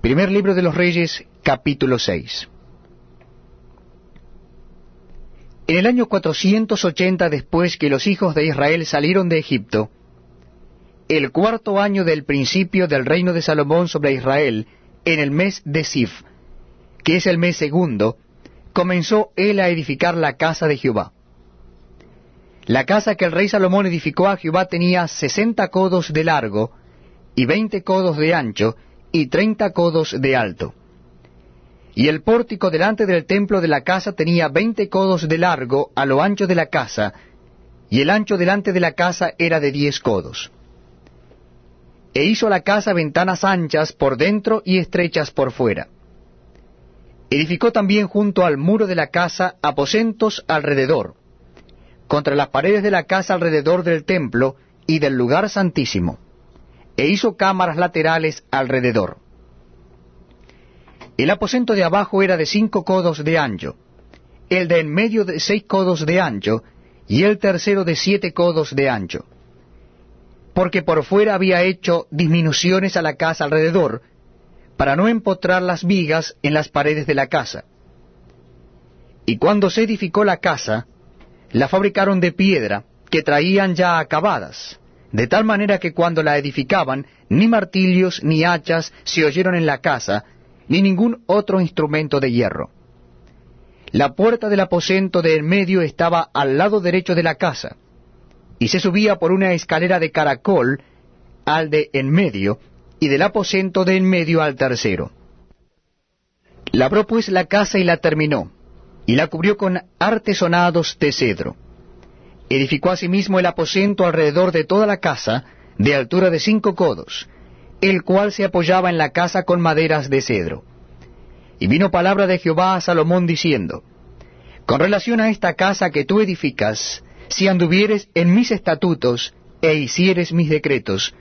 Primer libro de los Reyes, capítulo 6. En el año 480 después que los hijos de Israel salieron de Egipto, el cuarto año del principio del reino de Salomón sobre Israel, en el mes de Sif, que es el mes segundo, comenzó él a edificar la casa de Jehová. La casa que el rey Salomón edificó a Jehová tenía sesenta codos de largo y veinte codos de ancho y treinta codos de alto. Y el pórtico delante del templo de la casa tenía veinte codos de largo a lo ancho de la casa, y el ancho delante de la casa era de diez codos. E hizo la casa ventanas anchas por dentro y estrechas por fuera. Edificó también junto al muro de la casa aposentos alrededor, contra las paredes de la casa alrededor del templo y del lugar santísimo, e hizo cámaras laterales alrededor. El aposento de abajo era de cinco codos de ancho, el de en medio de seis codos de ancho, y el tercero de siete codos de ancho. Porque por fuera había hecho disminuciones a la casa alrededor, para no empotrar las vigas en las paredes de la casa. Y cuando se edificó la casa, la fabricaron de piedra, que traían ya acabadas, de tal manera que cuando la edificaban, ni martillos ni hachas se oyeron en la casa, ni ningún otro instrumento de hierro. La puerta del aposento de en medio estaba al lado derecho de la casa, y se subía por una escalera de caracol al de en medio, y del aposento de en medio al tercero. Labró pues la casa y la terminó, y la cubrió con artesonados de cedro. Edificó asimismo el aposento alrededor de toda la casa, de altura de cinco codos, el cual se apoyaba en la casa con maderas de cedro. Y vino palabra de Jehová a Salomón diciendo, Con relación a esta casa que tú edificas, si anduvieres en mis estatutos e hicieres mis decretos,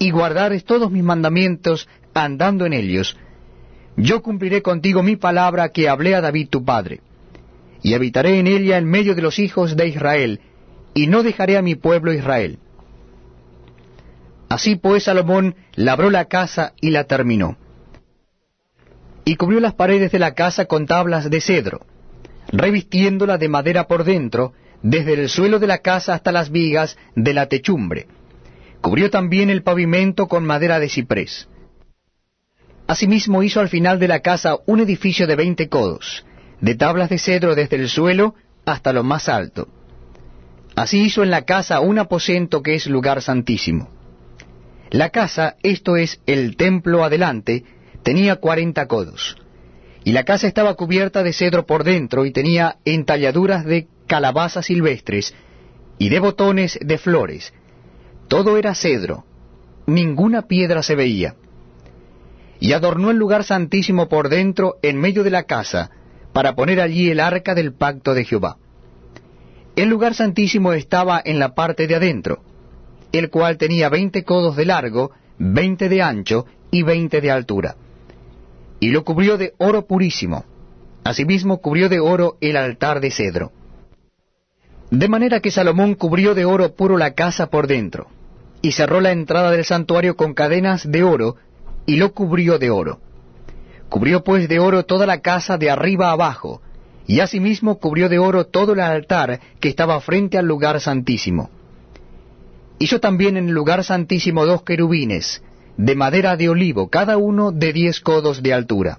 y guardares todos mis mandamientos andando en ellos, yo cumpliré contigo mi palabra que hablé a David tu padre y habitaré en ella en medio de los hijos de Israel, y no dejaré a mi pueblo Israel. Así pues Salomón labró la casa y la terminó. Y cubrió las paredes de la casa con tablas de cedro, revistiéndola de madera por dentro, desde el suelo de la casa hasta las vigas de la techumbre. Cubrió también el pavimento con madera de ciprés. Asimismo hizo al final de la casa un edificio de veinte codos, de tablas de cedro desde el suelo hasta lo más alto. Así hizo en la casa un aposento que es lugar santísimo. La casa, esto es el templo adelante, tenía cuarenta codos. Y la casa estaba cubierta de cedro por dentro y tenía entalladuras de calabazas silvestres y de botones de flores. Todo era cedro, ninguna piedra se veía. Y adornó el lugar santísimo por dentro en medio de la casa, para poner allí el arca del pacto de Jehová. El lugar santísimo estaba en la parte de adentro, el cual tenía veinte codos de largo, veinte de ancho y veinte de altura. Y lo cubrió de oro purísimo. Asimismo cubrió de oro el altar de cedro. De manera que Salomón cubrió de oro puro la casa por dentro, y cerró la entrada del santuario con cadenas de oro, y lo cubrió de oro. Cubrió pues de oro toda la casa de arriba abajo, y asimismo cubrió de oro todo el altar que estaba frente al lugar santísimo. Hizo también en el lugar santísimo dos querubines, de madera de olivo, cada uno de diez codos de altura.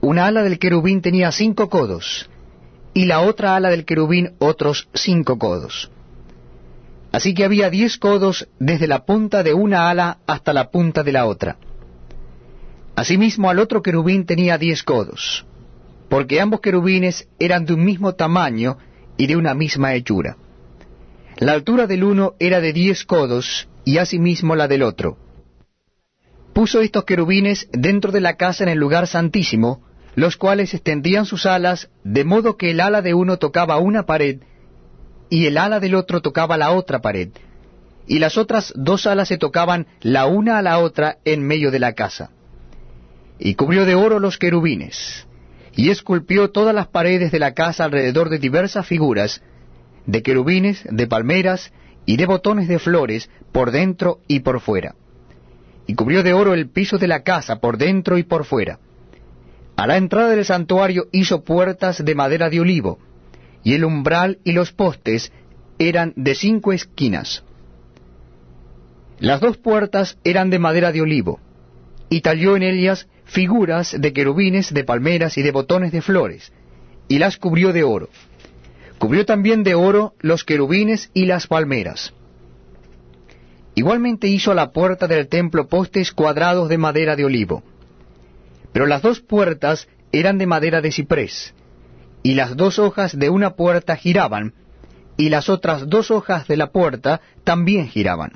Una ala del querubín tenía cinco codos, y la otra ala del querubín otros cinco codos. Así que había diez codos desde la punta de una ala hasta la punta de la otra. Asimismo al otro querubín tenía diez codos, porque ambos querubines eran de un mismo tamaño y de una misma hechura. La altura del uno era de diez codos, y asimismo la del otro. Puso estos querubines dentro de la casa en el lugar santísimo, los cuales extendían sus alas, de modo que el ala de uno tocaba una pared, y el ala del otro tocaba la otra pared, y las otras dos alas se tocaban la una a la otra en medio de la casa y cubrió de oro los querubines, y esculpió todas las paredes de la casa alrededor de diversas figuras, de querubines, de palmeras y de botones de flores, por dentro y por fuera. y cubrió de oro el piso de la casa por dentro y por fuera. A la entrada del santuario hizo puertas de madera de olivo, y el umbral y los postes eran de cinco esquinas. Las dos puertas eran de madera de olivo, y talló en ellas figuras de querubines, de palmeras y de botones de flores, y las cubrió de oro. Cubrió también de oro los querubines y las palmeras. Igualmente hizo a la puerta del templo postes cuadrados de madera de olivo. Pero las dos puertas eran de madera de ciprés, y las dos hojas de una puerta giraban, y las otras dos hojas de la puerta también giraban.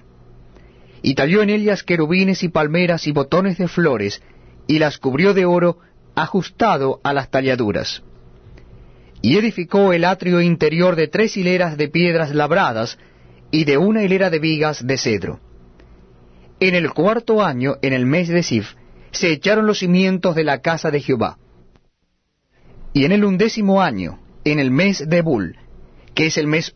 Y talló en ellas querubines y palmeras y botones de flores, y las cubrió de oro ajustado a las talladuras. Y edificó el atrio interior de tres hileras de piedras labradas, y de una hilera de vigas de cedro. En el cuarto año, en el mes de Sif, se echaron los cimientos de la casa de Jehová. Y en el undécimo año, en el mes de Bul, que es el mes